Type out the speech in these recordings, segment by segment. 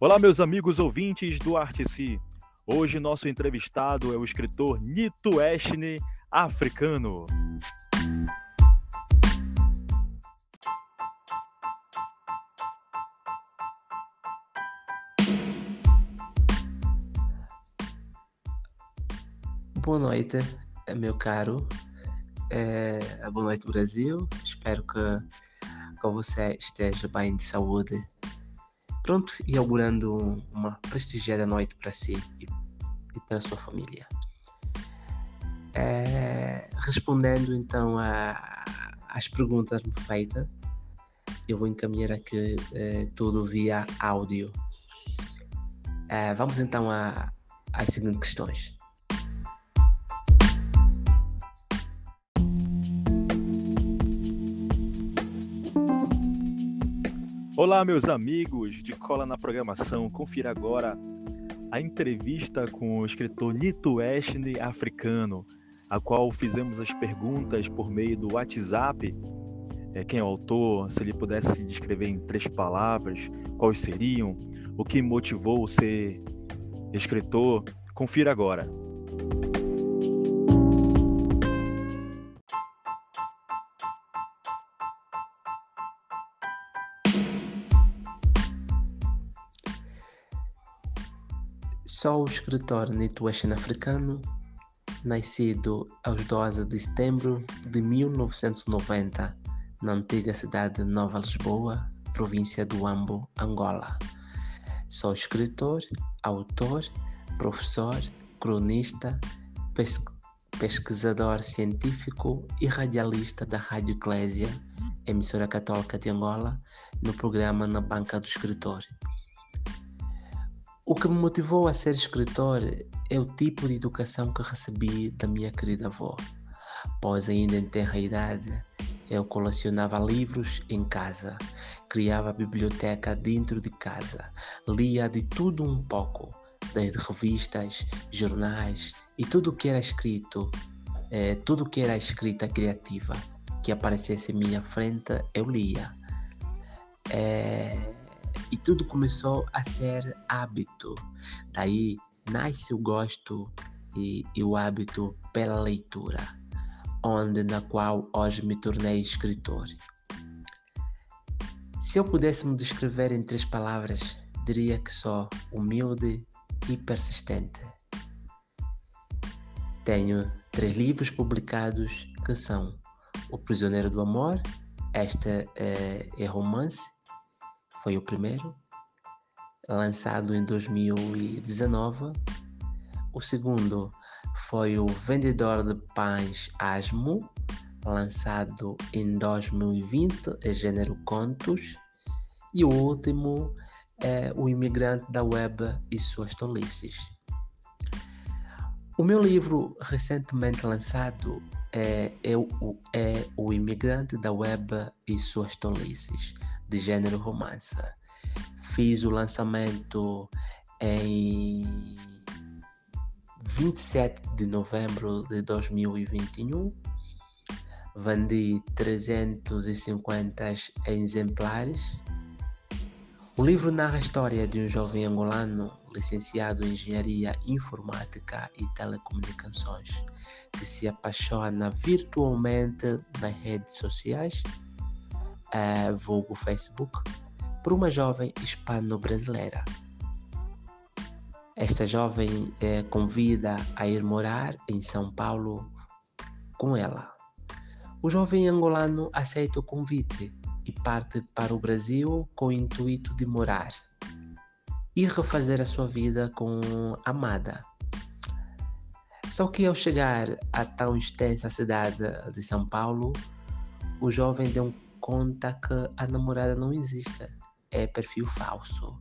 Olá, meus amigos ouvintes do Arteci. Hoje nosso entrevistado é o escritor Nito Eshne, africano. Boa noite, meu caro. É, boa noite, Brasil. Espero que, que você esteja bem de saúde. Pronto, inaugurando uma prestigiada noite para si e, e para sua família. É, respondendo então às perguntas feitas, eu vou encaminhar aqui é, tudo via áudio. É, vamos então às seguintes questões. Olá, meus amigos de Cola na Programação. Confira agora a entrevista com o escritor Nito Eshne, africano, a qual fizemos as perguntas por meio do WhatsApp. É, quem é o autor, se ele pudesse descrever em três palavras, quais seriam, o que motivou ser escritor. Confira agora. Sou o escritor Nituation africano, nascido aos 12 de setembro de 1990 na antiga cidade de Nova Lisboa, província do Ambo, Angola. Sou escritor, autor, professor, cronista, pesquisador científico e radialista da Rádio Eclésia, emissora católica de Angola, no programa Na Banca do Escritor. O que me motivou a ser escritor é o tipo de educação que recebi da minha querida avó. Pois ainda em tenra idade, eu colecionava livros em casa, criava biblioteca dentro de casa, lia de tudo um pouco, desde revistas, jornais e tudo que era escrito, eh, tudo que era escrita criativa que aparecesse em minha frente, eu lia. Eh, e tudo começou a ser hábito. Daí nasce o gosto e, e o hábito pela leitura, onde na qual hoje me tornei escritor. Se eu pudesse me descrever em três palavras, diria que sou humilde e persistente. Tenho três livros publicados que são O Prisioneiro do Amor, esta é, é romance, foi o primeiro, lançado em 2019. O segundo foi o Vendedor de Pães Asmo, lançado em 2020, é gênero contos. E o último é O Imigrante da Web e Suas Tolices. O meu livro recentemente lançado é, é, o, é O Imigrante da Web e Suas Tolices, de gênero romance. Fiz o lançamento em 27 de novembro de 2021. Vendi 350 exemplares. O livro narra a história de um jovem angolano licenciado em Engenharia Informática e Telecomunicações que se apaixona virtualmente nas redes sociais uh, vulgo Facebook, por uma jovem hispano-brasileira. Esta jovem eh, convida a ir morar em São Paulo com ela. O jovem angolano aceita o convite e parte para o Brasil com o intuito de morar e refazer a sua vida com a amada. Só que ao chegar à tão extensa cidade de São Paulo, o jovem deu um conta que a namorada não existe, é perfil falso.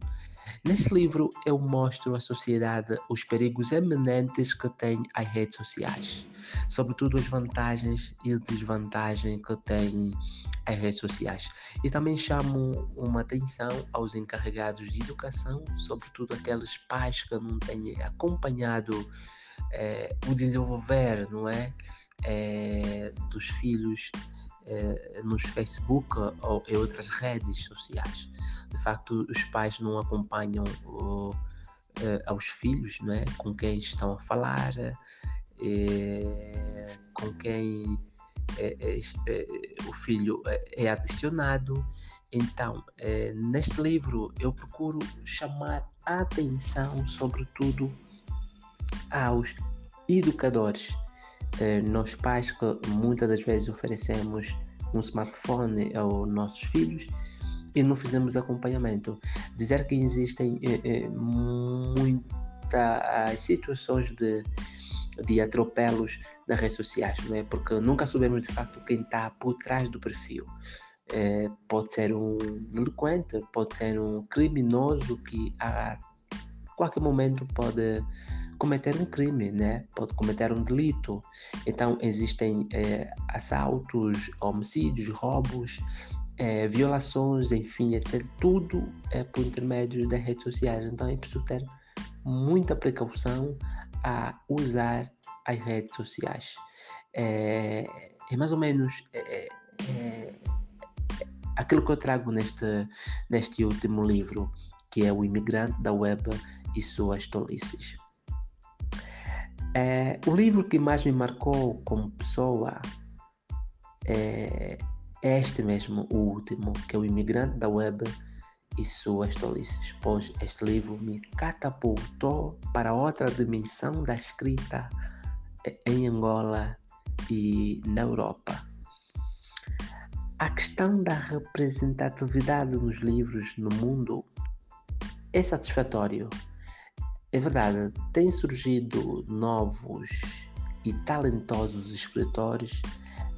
Neste livro eu mostro à sociedade os perigos eminentes que têm as redes sociais, sobretudo as vantagens e desvantagens que têm as redes sociais. E também chamo uma atenção aos encarregados de educação, sobretudo aqueles pais que não têm acompanhado é, o desenvolver, não é, é dos filhos eh, nos Facebook ou em outras redes sociais. De facto, os pais não acompanham uh, aos filhos não é? com quem estão a falar, com quem o filho é adicionado. Então, neste livro eu procuro chamar a atenção, sobretudo, aos educadores eh, nós pais que muitas das vezes oferecemos um smartphone aos nossos filhos e não fizemos acompanhamento. Dizer que existem eh, eh, muitas situações de, de atropelos nas redes sociais, não é? porque nunca sabemos de facto quem está por trás do perfil. É, pode ser um delinquente, pode ser um criminoso que a qualquer momento pode cometer um crime, né? Pode cometer um delito. Então existem é, assaltos, homicídios, roubos, é, violações, enfim, etc. Tudo é por intermédio das redes sociais. Então é preciso ter muita precaução a usar as redes sociais. É, é mais ou menos é, aquilo que eu trago neste, neste último livro, que é O Imigrante da Web e Suas Tolices. É, o livro que mais me marcou como pessoa é este mesmo, o último, que é O Imigrante da Web e Suas Tolices, pois este livro me catapultou para outra dimensão da escrita em Angola e na Europa. A questão da representatividade nos livros no mundo é satisfatório é verdade, têm surgido novos e talentosos escritores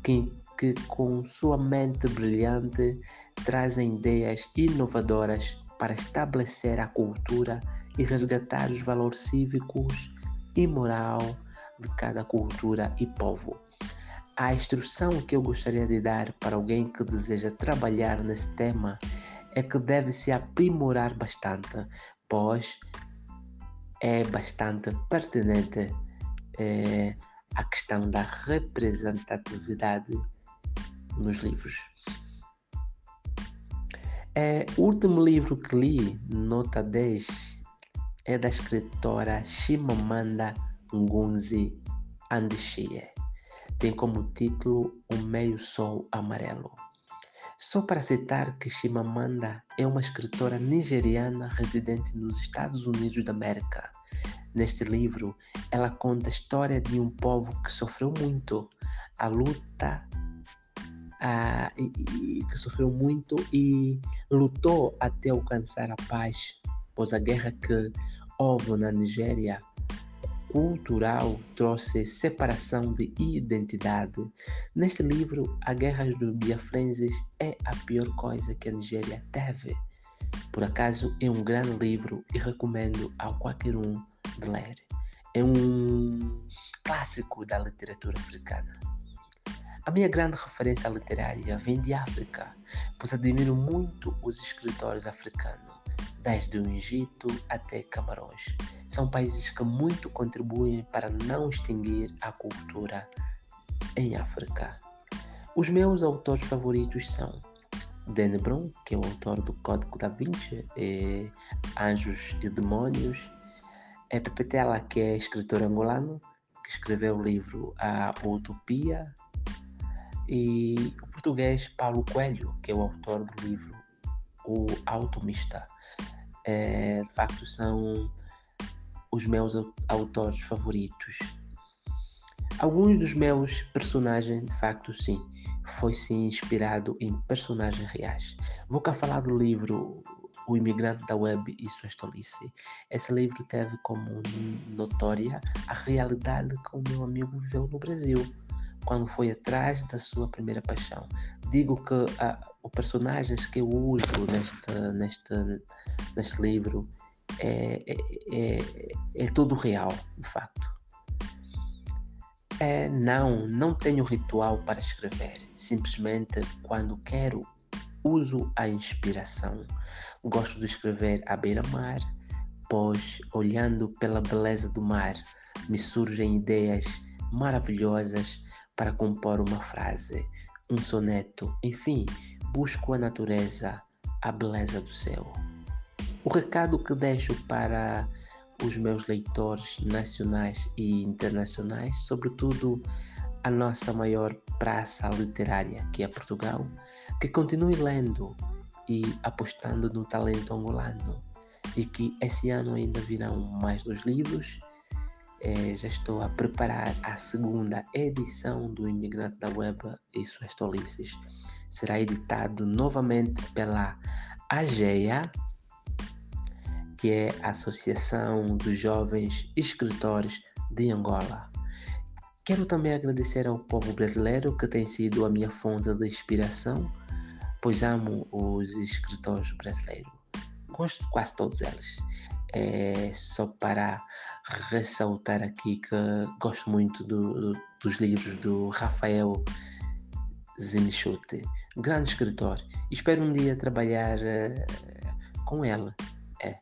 que, que, com sua mente brilhante, trazem ideias inovadoras para estabelecer a cultura e resgatar os valores cívicos e moral de cada cultura e povo. A instrução que eu gostaria de dar para alguém que deseja trabalhar nesse tema é que deve se aprimorar bastante, pois é bastante pertinente é, a questão da representatividade nos livros. É, o último livro que li, nota 10, é da escritora Shimamanda Ngozi Adichie. Tem como título O Meio Sol Amarelo. Só para citar que Chimamanda é uma escritora nigeriana residente nos Estados Unidos da América. Neste livro, ela conta a história de um povo que sofreu muito, a luta a, e, e, que sofreu muito e lutou até alcançar a paz, pois a guerra que houve na Nigéria cultural trouxe separação de identidade. Neste livro, a Guerra dos Biafrenses é a pior coisa que a Nigéria teve. Por acaso, é um grande livro e recomendo a qualquer um de ler. É um clássico da literatura africana. A minha grande referência literária vem de África, pois admiro muito os escritores africanos, desde o Egito até Camarões. São países que muito contribuem para não extinguir a cultura em África. Os meus autores favoritos são Dan Brown, que é o autor do Código da Vinci, e Anjos e Demônios, é Tela, que é escritor angolano, que escreveu o livro A Utopia, e o português Paulo Coelho, que é o autor do livro O Automista. É, de facto, são os meus autores favoritos. Alguns dos meus personagens, de facto, sim, foi sim inspirado em personagens reais. Vou cá falar do livro O Imigrante da Web e Sua Estolice. Esse livro teve como notória a realidade que o meu amigo viveu no Brasil, quando foi atrás da sua primeira paixão. Digo que uh, os personagens que eu uso neste, neste, neste livro é, é, é, é tudo real, de facto. É, não, não tenho ritual para escrever. Simplesmente quando quero, uso a inspiração. Gosto de escrever à beira-mar, pois olhando pela beleza do mar me surgem ideias maravilhosas para compor uma frase, um soneto, enfim, busco a natureza, a beleza do céu. O recado que deixo para os meus leitores nacionais e internacionais, sobretudo a nossa maior praça literária, que é Portugal, que continue lendo e apostando no talento angolano e que esse ano ainda virão mais dois livros. É, já estou a preparar a segunda edição do Imigrante da Web e suas tolices. Será editado novamente pela AGEA, que é a Associação dos Jovens Escritores de Angola. Quero também agradecer ao povo brasileiro que tem sido a minha fonte de inspiração, pois amo os escritores brasileiros. Gosto de quase todos eles. É só para ressaltar aqui que gosto muito do, do, dos livros do Rafael Zimichute, grande escritor. Espero um dia trabalhar uh, com ele. É.